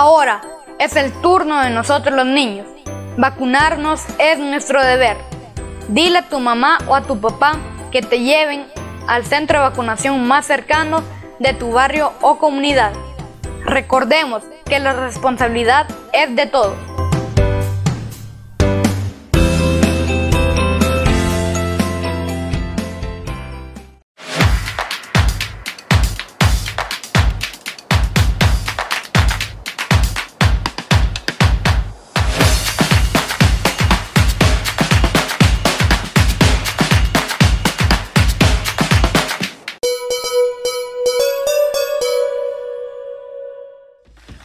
Ahora es el turno de nosotros los niños. Vacunarnos es nuestro deber. Dile a tu mamá o a tu papá que te lleven al centro de vacunación más cercano de tu barrio o comunidad. Recordemos que la responsabilidad es de todos.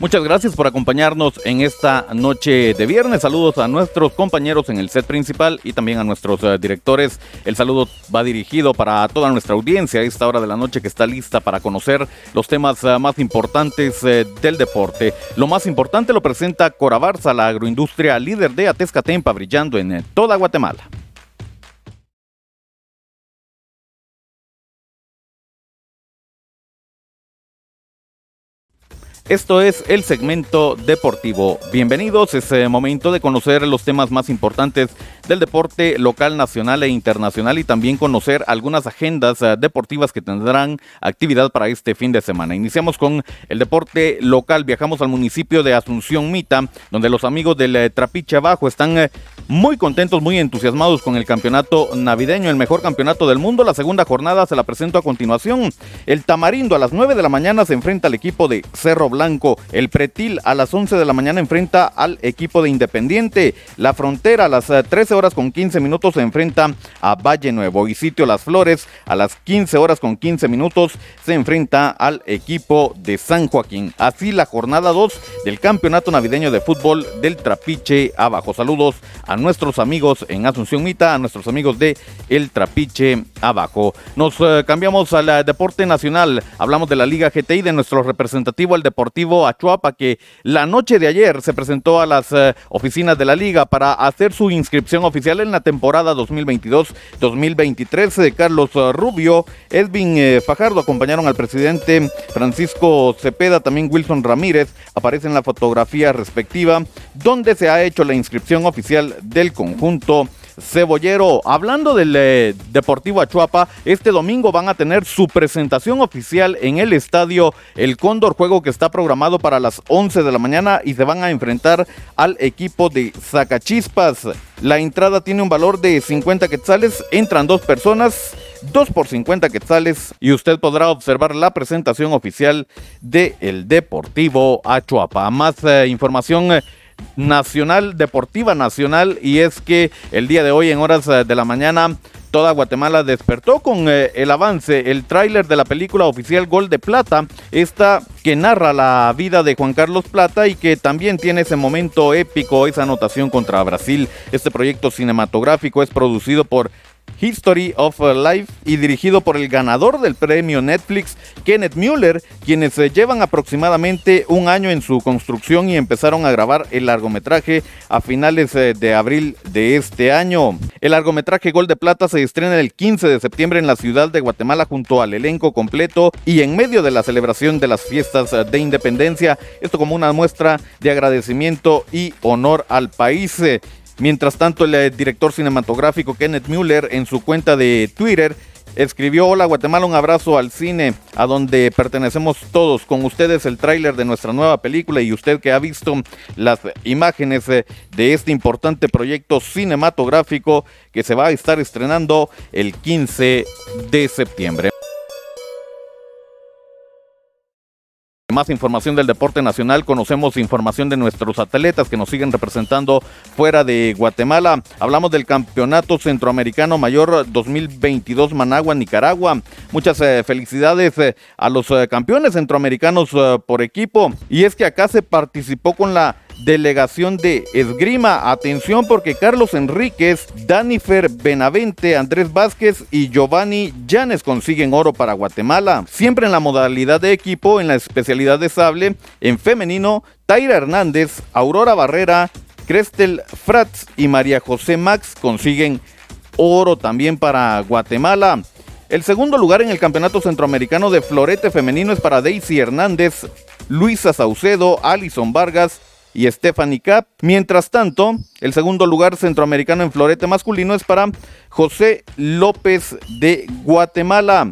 Muchas gracias por acompañarnos en esta noche de viernes. Saludos a nuestros compañeros en el set principal y también a nuestros uh, directores. El saludo va dirigido para toda nuestra audiencia a esta hora de la noche que está lista para conocer los temas uh, más importantes uh, del deporte. Lo más importante lo presenta Corabarza, la agroindustria líder de Atezcatempa, brillando en toda Guatemala. Esto es el segmento deportivo. Bienvenidos, es eh, momento de conocer los temas más importantes del deporte local, nacional e internacional y también conocer algunas agendas eh, deportivas que tendrán actividad para este fin de semana. Iniciamos con el deporte local, viajamos al municipio de Asunción Mita, donde los amigos del eh, Trapiche Abajo están muy contentos, muy entusiasmados con el campeonato navideño, el mejor campeonato del mundo. La segunda jornada se la presento a continuación. El Tamarindo a las 9 de la mañana se enfrenta al equipo de Cerro Blanco. El Pretil a las 11 de la mañana enfrenta al equipo de Independiente. La Frontera a las 13 horas con 15 minutos se enfrenta a Valle Nuevo. Y Sitio Las Flores a las 15 horas con 15 minutos se enfrenta al equipo de San Joaquín. Así la jornada 2 del Campeonato Navideño de Fútbol del Trapiche Abajo. Saludos a nuestros amigos en Asunción Mita, a nuestros amigos de El Trapiche Abajo. Nos eh, cambiamos al eh, deporte nacional. Hablamos de la Liga GTI, de nuestro representativo, el Deportivo Achuapa, que la noche de ayer se presentó a las eh, oficinas de la Liga para hacer su inscripción oficial en la temporada 2022-2023. Carlos Rubio, Edwin Fajardo acompañaron al presidente Francisco Cepeda, también Wilson Ramírez, aparece en la fotografía respectiva, donde se ha hecho la inscripción oficial del conjunto Cebollero. Hablando del eh, Deportivo Achuapa, este domingo van a tener su presentación oficial en el estadio El Cóndor, juego que está programado para las 11 de la mañana y se van a enfrentar al equipo de Zacachispas. La entrada tiene un valor de 50 quetzales, entran dos personas. 2 por 50 quetzales y usted podrá observar la presentación oficial de Deportivo Achuapa. Más eh, información eh, nacional, deportiva nacional, y es que el día de hoy en horas eh, de la mañana toda Guatemala despertó con eh, el avance, el tráiler de la película oficial Gol de Plata, esta que narra la vida de Juan Carlos Plata y que también tiene ese momento épico, esa anotación contra Brasil. Este proyecto cinematográfico es producido por History of Life y dirigido por el ganador del premio Netflix, Kenneth Mueller, quienes se llevan aproximadamente un año en su construcción y empezaron a grabar el largometraje a finales eh, de abril de este año. El largometraje Gol de Plata se estrena el 15 de septiembre en la ciudad de Guatemala junto al elenco completo y en medio de la celebración de las fiestas de independencia, esto como una muestra de agradecimiento y honor al país. Mientras tanto, el eh, director cinematográfico Kenneth Mueller en su cuenta de Twitter escribió, hola Guatemala, un abrazo al cine, a donde pertenecemos todos. Con ustedes el tráiler de nuestra nueva película y usted que ha visto las imágenes eh, de este importante proyecto cinematográfico que se va a estar estrenando el 15 de septiembre. Más información del deporte nacional, conocemos información de nuestros atletas que nos siguen representando fuera de Guatemala. Hablamos del Campeonato Centroamericano Mayor 2022 Managua, Nicaragua. Muchas eh, felicidades eh, a los eh, campeones centroamericanos por equipo. Y es que acá se participó con la delegación de esgrima. Atención porque Carlos Enríquez, Danifer Benavente, Andrés Vázquez y Giovanni Llanes consiguen oro para Guatemala. Siempre en la modalidad de equipo, en la especialidad de sable, en femenino, Taira Hernández, Aurora Barrera, Crestel Fratz y María José Max consiguen oro también para Guatemala. El segundo lugar en el Campeonato Centroamericano de Florete Femenino es para Daisy Hernández, Luisa Saucedo, Alison Vargas y Stephanie Cap. Mientras tanto, el segundo lugar centroamericano en florete masculino es para José López de Guatemala.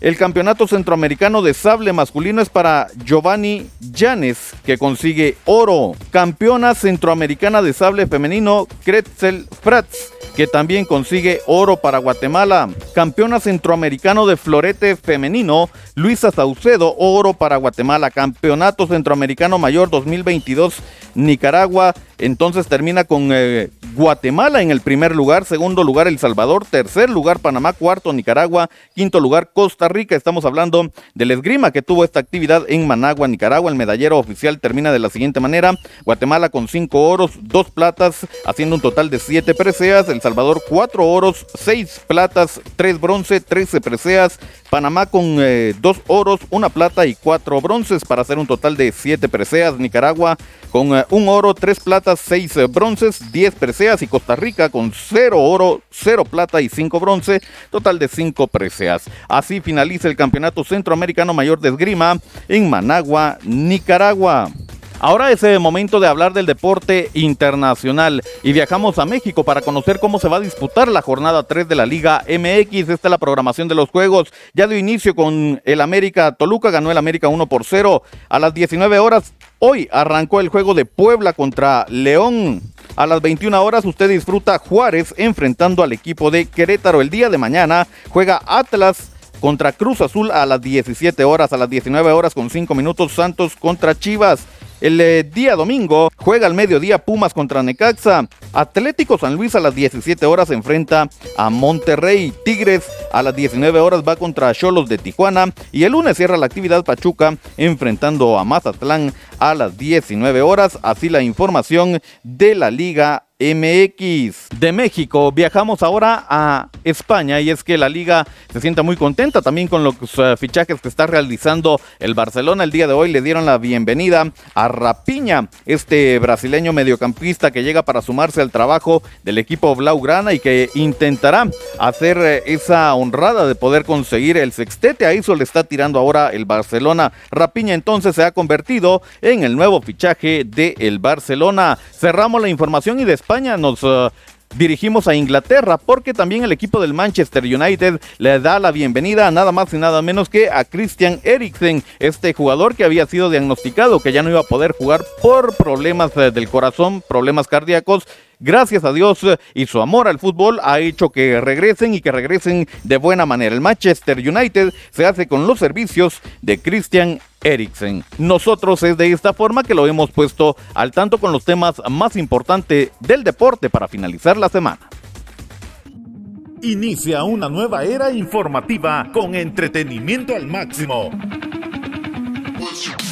El campeonato centroamericano de sable masculino es para Giovanni Llanes, que consigue oro. Campeona centroamericana de sable femenino, Kretzel Fratz, que también consigue oro para Guatemala. Campeona centroamericano de florete femenino, Luisa Saucedo, oro para Guatemala. Campeonato centroamericano mayor 2022, Nicaragua. Entonces termina con eh, Guatemala en el primer lugar, segundo lugar El Salvador, tercer lugar Panamá, cuarto Nicaragua, quinto lugar Costa Rica. Estamos hablando del esgrima que tuvo esta actividad en Managua, Nicaragua. El medallero oficial termina de la siguiente manera. Guatemala con cinco oros, dos platas, haciendo un total de siete preseas. El Salvador cuatro oros, seis platas, tres bronce, trece preseas. Panamá con eh, dos oros, una plata y cuatro bronces para hacer un total de siete preseas. Nicaragua con eh, un oro, tres platas, seis eh, bronces, diez preseas y Costa Rica con cero oro, cero plata y cinco bronce, total de cinco preseas. Así finaliza el Campeonato Centroamericano Mayor de Esgrima en Managua, Nicaragua. Ahora es el momento de hablar del deporte internacional y viajamos a México para conocer cómo se va a disputar la jornada 3 de la Liga MX. Esta es la programación de los juegos. Ya dio inicio con el América Toluca, ganó el América 1 por 0 a las 19 horas. Hoy arrancó el juego de Puebla contra León. A las 21 horas usted disfruta Juárez enfrentando al equipo de Querétaro. El día de mañana juega Atlas contra Cruz Azul a las 17 horas, a las 19 horas con 5 minutos Santos contra Chivas. El eh, día domingo juega al mediodía Pumas contra Necaxa. Atlético San Luis a las 17 horas enfrenta a Monterrey. Tigres a las 19 horas va contra Cholos de Tijuana. Y el lunes cierra la actividad Pachuca enfrentando a Mazatlán a las 19 horas. Así la información de la Liga MX. De México viajamos ahora a España y es que la liga se sienta muy contenta también con los eh, fichajes que está realizando el Barcelona. El día de hoy le dieron la bienvenida a Rapiña, este brasileño mediocampista que llega para sumarse al trabajo del equipo Blaugrana y que intentará hacer eh, esa honrada de poder conseguir el sextete. A eso le está tirando ahora el Barcelona. Rapiña entonces se ha convertido en el nuevo fichaje del el Barcelona. Cerramos la información y después España nos uh, dirigimos a Inglaterra porque también el equipo del Manchester United le da la bienvenida a nada más y nada menos que a Christian Eriksen, este jugador que había sido diagnosticado que ya no iba a poder jugar por problemas eh, del corazón, problemas cardíacos gracias a Dios eh, y su amor al fútbol ha hecho que regresen y que regresen de buena manera. El Manchester United se hace con los servicios de Christian Eriksen. Nosotros es de esta forma que lo hemos puesto al tanto con los temas más importantes del deporte para finalizar la semana. Inicia una nueva era informativa con entretenimiento al máximo.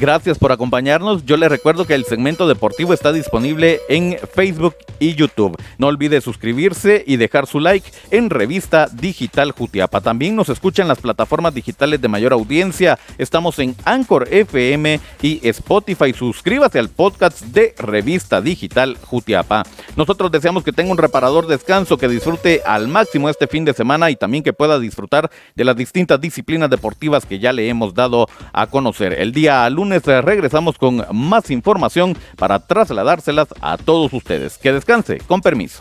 Gracias por acompañarnos. Yo les recuerdo que el segmento deportivo está disponible en Facebook y YouTube. No olvide suscribirse y dejar su like en Revista Digital Jutiapa. También nos escuchan las plataformas digitales de mayor audiencia. Estamos en Anchor FM y Spotify. Suscríbase al podcast de Revista Digital Jutiapa. Nosotros deseamos que tenga un reparador descanso, que disfrute al máximo este fin de semana y también que pueda disfrutar de las distintas disciplinas deportivas que ya le hemos dado a conocer. El día lunes eh, regresamos con más información para trasladárselas a todos ustedes. Que descanse, con permiso.